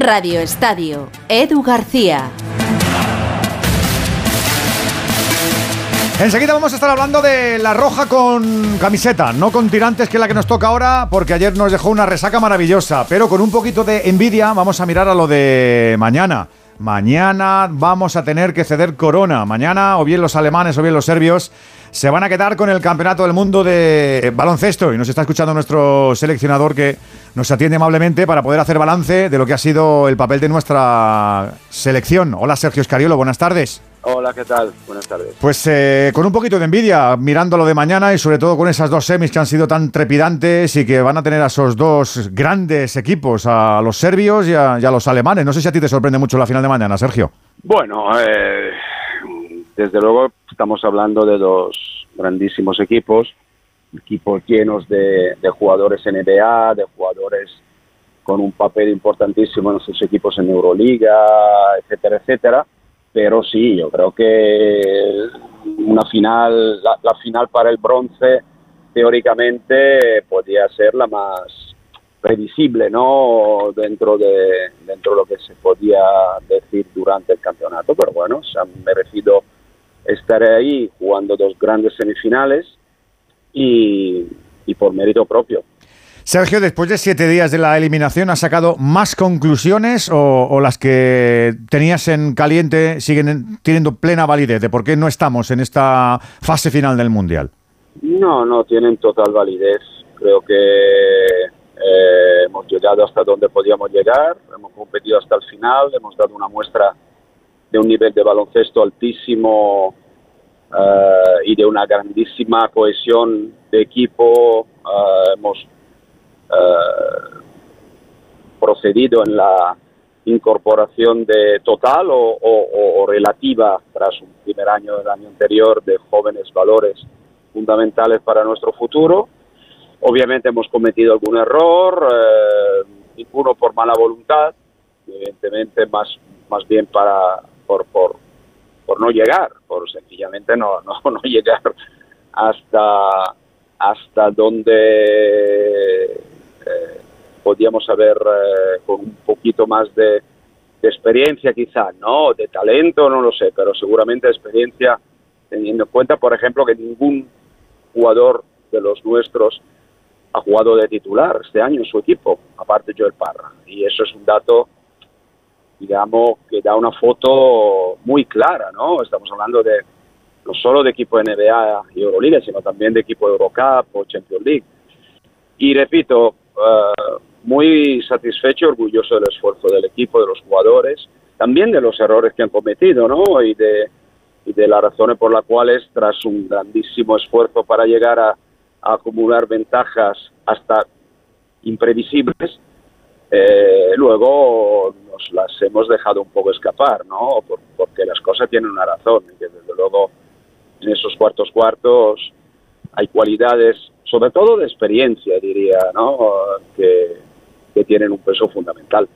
Radio Estadio, Edu García. Enseguida vamos a estar hablando de la roja con camiseta, no con tirantes, que es la que nos toca ahora, porque ayer nos dejó una resaca maravillosa, pero con un poquito de envidia vamos a mirar a lo de mañana. Mañana vamos a tener que ceder corona. Mañana, o bien los alemanes o bien los serbios, se van a quedar con el campeonato del mundo de baloncesto. Y nos está escuchando nuestro seleccionador que nos atiende amablemente para poder hacer balance de lo que ha sido el papel de nuestra selección. Hola Sergio Escariolo, buenas tardes. Hola, ¿qué tal? Buenas tardes. Pues eh, con un poquito de envidia, mirando lo de mañana y sobre todo con esas dos semis que han sido tan trepidantes y que van a tener a esos dos grandes equipos, a los serbios y a, los alemanes. No sé si a ti te sorprende mucho la final de mañana, Sergio. Bueno, eh, desde luego estamos hablando de dos grandísimos equipos, equipos llenos de, de jugadores NBA, de jugadores con un papel importantísimo en sus equipos en Euroliga, etcétera, etcétera pero sí, yo creo que una final, la, final para el bronce teóricamente podría ser la más previsible, ¿no? Dentro de dentro de lo que se podía decir durante el campeonato, pero bueno, se han merecido estar ahí jugando dos grandes semifinales y, y por mérito propio. Sergio, después de siete días de la eliminación, ¿has sacado más conclusiones o, las que tenías en caliente siguen teniendo plena validez de por qué no estamos en esta fase final del Mundial? No, no, tienen total validez. Creo que eh, hemos llegado hasta donde podíamos llegar, hemos competido hasta el final, hemos dado una muestra de un nivel de baloncesto altísimo eh, y de una grandísima cohesión de equipo. Eh, hemos eh, procedido en la incorporación de total o, relativa tras un primer año del año anterior de jóvenes valores fundamentales para nuestro futuro. Obviamente hemos cometido algún error, eh, ninguno por mala voluntad, evidentemente más, más bien para, por, por, por no llegar, por sencillamente no, no, no llegar hasta, hasta donde eh, podíamos haber eh, con un poquito más de, experiencia quizá, ¿no? De talento, no lo sé, pero seguramente experiencia teniendo en cuenta, por ejemplo, que ningún jugador de los nuestros ha jugado de titular este año en su equipo, aparte Joel Parra. Y eso es un dato, digamos, que da una foto muy clara, ¿no? Estamos hablando de no solo de equipo NBA y Euroliga, sino también de equipo Eurocup o Champions League. Y repito, eh, muy satisfecho, orgulloso del esfuerzo del equipo, de los jugadores, también de los errores que han cometido, ¿no? Y de, y de las razones por las cuales, tras un grandísimo esfuerzo para llegar a, acumular ventajas hasta imprevisibles, eh, luego nos las hemos dejado un poco escapar, ¿no? porque las cosas tienen una razón, y que desde luego en esos cuartos cuartos hay cualidades sobre todo de experiencia, diría, ¿no? que, tienen un peso fundamental.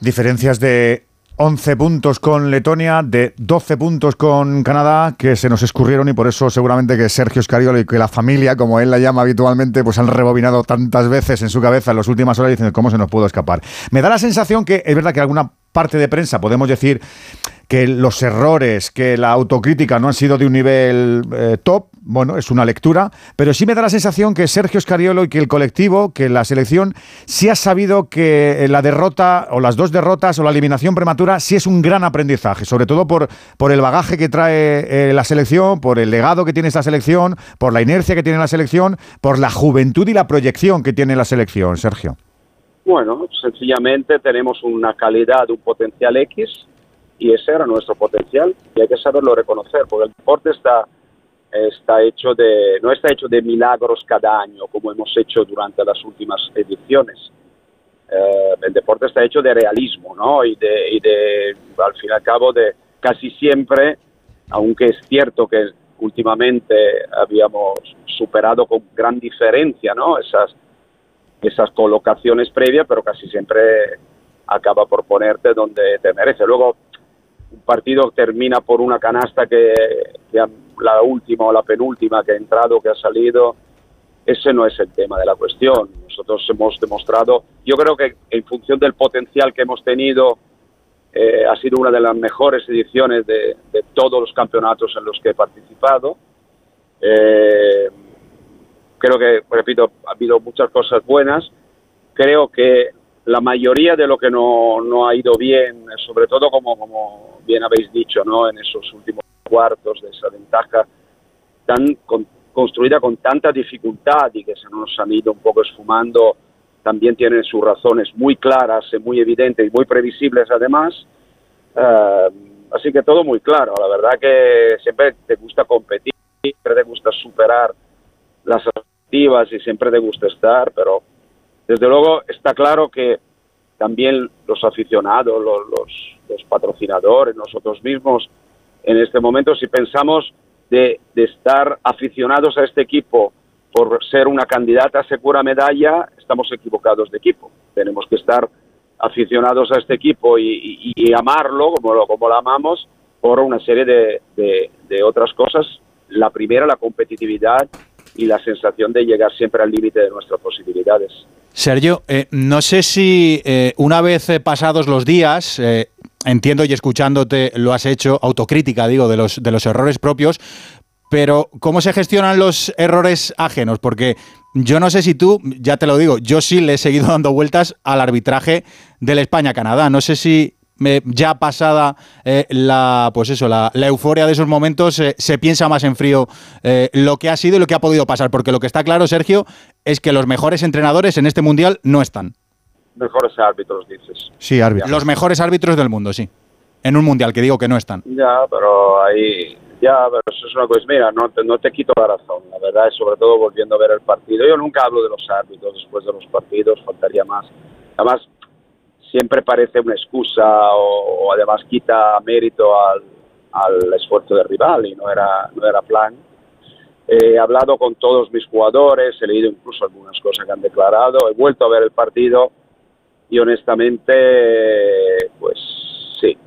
Diferencias de 11 puntos con Letonia, de 12 puntos con Canadá, que se nos escurrieron y por eso seguramente que Sergio Scariolo y que la familia, como él la llama habitualmente, pues han rebobinado tantas veces en su cabeza en las últimas horas diciendo cómo se nos pudo escapar. Me da la sensación que es verdad que alguna parte de prensa podemos decir que los errores, que la autocrítica no han sido de un nivel eh, top, bueno, es una lectura, pero sí me da la sensación que Sergio Scariolo y que el colectivo, que la selección, sí ha sabido que la derrota o las dos derrotas o la eliminación prematura sí es un gran aprendizaje, sobre todo por, por el bagaje que trae eh, la selección, por el legado que tiene esta selección, por la inercia que tiene la selección, por la juventud y la proyección que tiene la selección, Sergio. Bueno, sencillamente tenemos una calidad, un potencial X y ese era nuestro potencial y hay que saberlo reconocer porque el deporte está está hecho de no está hecho de milagros cada año como hemos hecho durante las últimas ediciones. Eh, el deporte está hecho de realismo no y de, y de al fin y al cabo de casi siempre aunque es cierto que últimamente habíamos superado con gran diferencia no esas esas colocaciones previas pero casi siempre acaba por ponerte donde te merece luego un partido termina por una canasta que, la última o la penúltima que ha entrado, que ha salido, ese no es el tema de la cuestión. Nosotros hemos demostrado, yo creo que en función del potencial que hemos tenido, eh, ha sido una de las mejores ediciones de, todos los campeonatos en los que he participado. Eh, creo que, repito, ha habido muchas cosas buenas. Creo que la mayoría de lo que no, no ha ido bien, sobre todo como, como bien habéis dicho, ¿no? en esos últimos cuartos de esa ventaja tan construida con tanta dificultad y que se nos han ido un poco esfumando, también tienen sus razones muy claras, muy evidentes y muy previsibles además. Eh, así que todo muy claro. La verdad que siempre te gusta competir, siempre te gusta superar las activas y siempre te gusta estar, pero desde luego está claro que también los aficionados, los, los, los patrocinadores, nosotros mismos, en este momento, si pensamos de, estar aficionados a este equipo por ser una candidata a segura medalla, estamos equivocados de equipo. Tenemos que estar aficionados a este equipo y, amarlo como lo, como lo amamos por una serie de, de, otras cosas. La primera, la competitividad y la sensación de llegar siempre al límite de nuestras posibilidades. Sergio, eh, no sé si eh, una vez pasados los días, eh, entiendo y escuchándote lo has hecho, autocrítica, digo, de los, de los errores propios, pero ¿cómo se gestionan los errores ajenos? Porque yo no sé si tú, ya te lo digo, yo sí le he seguido dando vueltas al arbitraje del España-Canadá. No sé si ya pasada eh, la pues eso la, euforia de esos momentos eh, se piensa más en frío eh, lo que ha sido y lo que ha podido pasar porque lo que está claro Sergio es que los mejores entrenadores en este mundial no están mejores árbitros, dices. Sí, árbitros. Los mejores árbitros del mundo, sí. En un mundial, que digo que no están. Ya, pero ahí, ya, pero eso es una cosa, mira, no te, no te quito la razón, la verdad es sobre todo volviendo a ver el partido. Yo nunca hablo de los árbitros después de los partidos, faltaría más. Además, siempre parece una excusa o, además quita mérito al, al, esfuerzo del rival y no era, no era plan. He hablado con todos mis jugadores, he leído incluso algunas cosas que han declarado, he vuelto a ver el partido y honestamente, pues sí,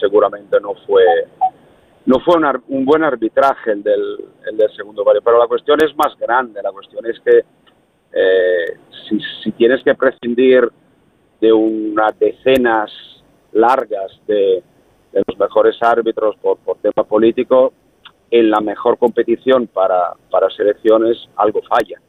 seguramente no fue no fue un, buen arbitraje el del, el del segundo barrio, pero la cuestión es más grande, la cuestión es que eh, si, tienes que prescindir de unas decenas largas de, los mejores árbitros por, por tema político, en la mejor competición para, para selecciones algo falla.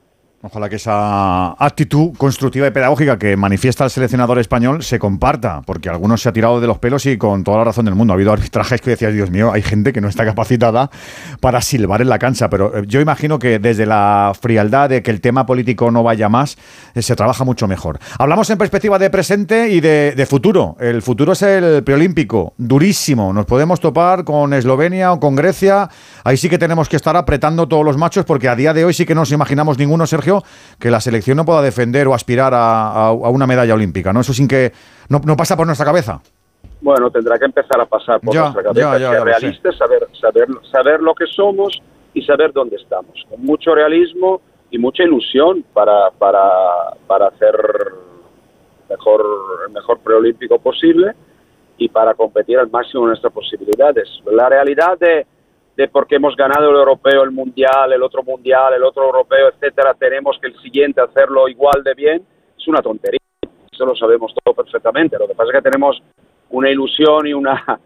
Ojalá que esa actitud constructiva y pedagógica que manifiesta el seleccionador español se comparta, porque algunos se ha tirado de los pelos y con toda la razón del mundo. Ha habido arbitrajes que decías, Dios mío, hay gente que no está capacitada para silbar en la cancha, pero eh, yo imagino que desde la frialdad de que el tema político no vaya más, eh, se trabaja mucho mejor. Hablamos en perspectiva de presente y de, futuro. El futuro es el preolímpico, durísimo. Nos podemos topar con Eslovenia o con Grecia. Ahí sí que tenemos que estar apretando todos los machos, porque a día de hoy sí que no nos imaginamos ninguno, Sergio que la selección no pueda defender o aspirar a, una medalla olímpica, ¿no? Eso sin que no, pasa por nuestra cabeza. Bueno, tendrá que empezar a pasar por nuestra cabeza. ser realistas, saber, saber, saber lo que somos y saber dónde estamos. Con mucho realismo y mucha ilusión para, para, para hacer mejor, el mejor preolímpico posible y para competir al máximo de nuestras posibilidades. La realidad de de porque hemos ganado el europeo, el mundial, el otro mundial, el otro europeo, etcétera, tenemos que el siguiente hacerlo igual de bien, es una tontería. Eso lo sabemos todo perfectamente. Lo que pasa es que tenemos una ilusión y una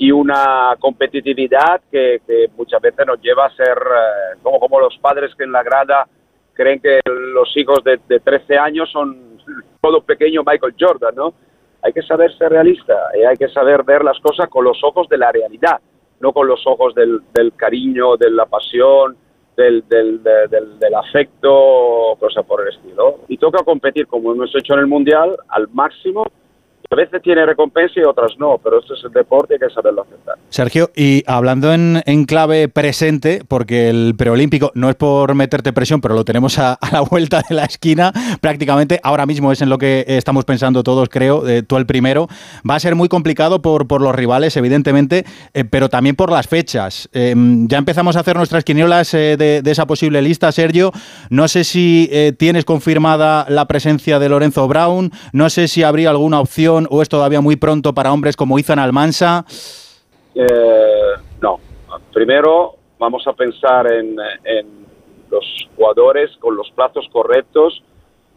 y una competitividad que, muchas veces nos lleva a ser eh, como, como los padres que en la grada creen que los hijos de, de 13 años son todo pequeño Michael Jordan, ¿no? Hay que saber ser realista y hay que saber ver las cosas con los ojos de la realidad no con los ojos del, del cariño, de la pasión, del, del, del, del afecto, cosas por el estilo. Y toca competir, como hemos hecho en el Mundial, al máximo a veces tiene recompensa y otras no, pero esto es el deporte y hay que saberlo aceptar. Sergio, y hablando en, clave presente, porque el preolímpico no es por meterte presión, pero lo tenemos a, la vuelta de la esquina, prácticamente ahora mismo es en lo que estamos pensando todos, creo, eh, tú el primero, va a ser muy complicado por, por los rivales, evidentemente, eh, pero también por las fechas. Eh, ya empezamos a hacer nuestras quinielas de, de, esa posible lista, Sergio. No sé si tienes confirmada la presencia de Lorenzo Brown, no sé si habría alguna opción o es todavía muy pronto para hombres como Izan Almansa? Eh, no. Primero vamos a pensar en, los jugadores con los plazos correctos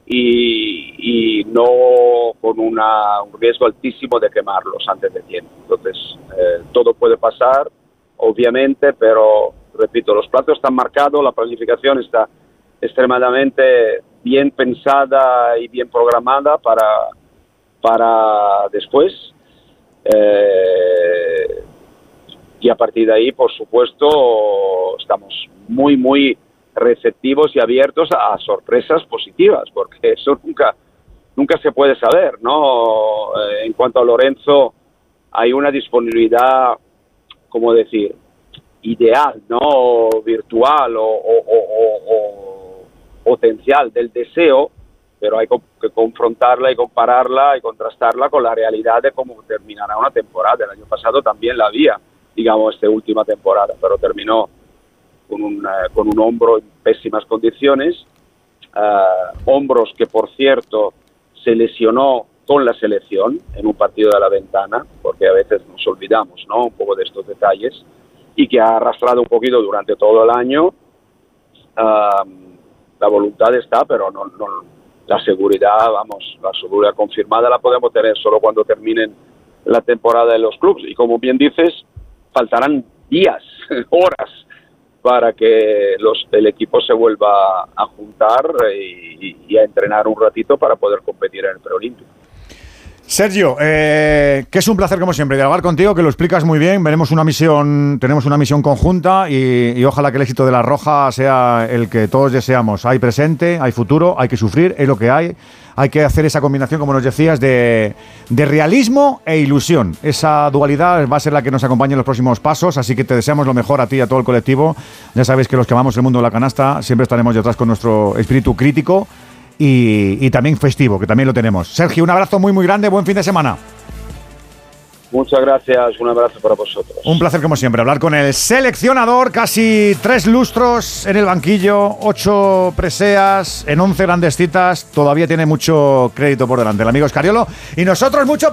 y, no con una, un riesgo altísimo de quemarlos antes de tiempo. Entonces, eh, todo puede pasar, obviamente, pero repito, los plazos están marcados, la planificación está extremadamente bien pensada y bien programada para, para después. Eh, y a partir de ahí, por supuesto, estamos muy, muy receptivos y abiertos a, sorpresas positivas, porque eso nunca, nunca se puede saber, ¿no? Eh, en cuanto a Lorenzo, hay una disponibilidad, como decir, ideal, ¿no? Virtual o, potencial del deseo, pero hay que confrontarla y compararla y contrastarla con la realidad de cómo terminará una temporada. El año pasado también la había, digamos, esta última temporada, pero terminó con un, eh, con un hombro en pésimas condiciones, uh, hombros que por cierto se lesionó con la selección en un partido de la ventana, porque a veces nos olvidamos ¿no? un poco de estos detalles, y que ha arrastrado un poquito durante todo el año. Uh, la voluntad está, pero no, no, la seguridad, vamos, la seguridad confirmada la podemos tener solo cuando terminen la temporada de los clubes. Y como bien dices, faltarán días, horas para que los, el equipo se vuelva a juntar y, a entrenar un ratito para poder competir en el preolímpico. Sergio, eh, que es un placer como siempre dialogar contigo, que lo explicas muy bien. Veremos una misión, tenemos una misión conjunta y, ojalá que el éxito de la Roja sea el que todos deseamos. Hay presente, hay futuro, hay que sufrir, es lo que hay hay que hacer esa combinación, como nos decías, de, realismo e ilusión. Esa dualidad va a ser la que nos acompañe en los próximos pasos, así que te deseamos lo mejor a ti y a todo el colectivo. Ya sabéis que los que amamos el mundo de la canasta siempre estaremos detrás con nuestro espíritu crítico y, y también festivo, que también lo tenemos. Sergio, un abrazo muy, muy grande, buen fin de semana. Muchas gracias, un abrazo para vosotros. Un placer como siempre hablar con el seleccionador, casi tres lustros en el banquillo, ocho preseas en once grandes citas, todavía tiene mucho crédito por delante el amigo Escariolo y nosotros mucho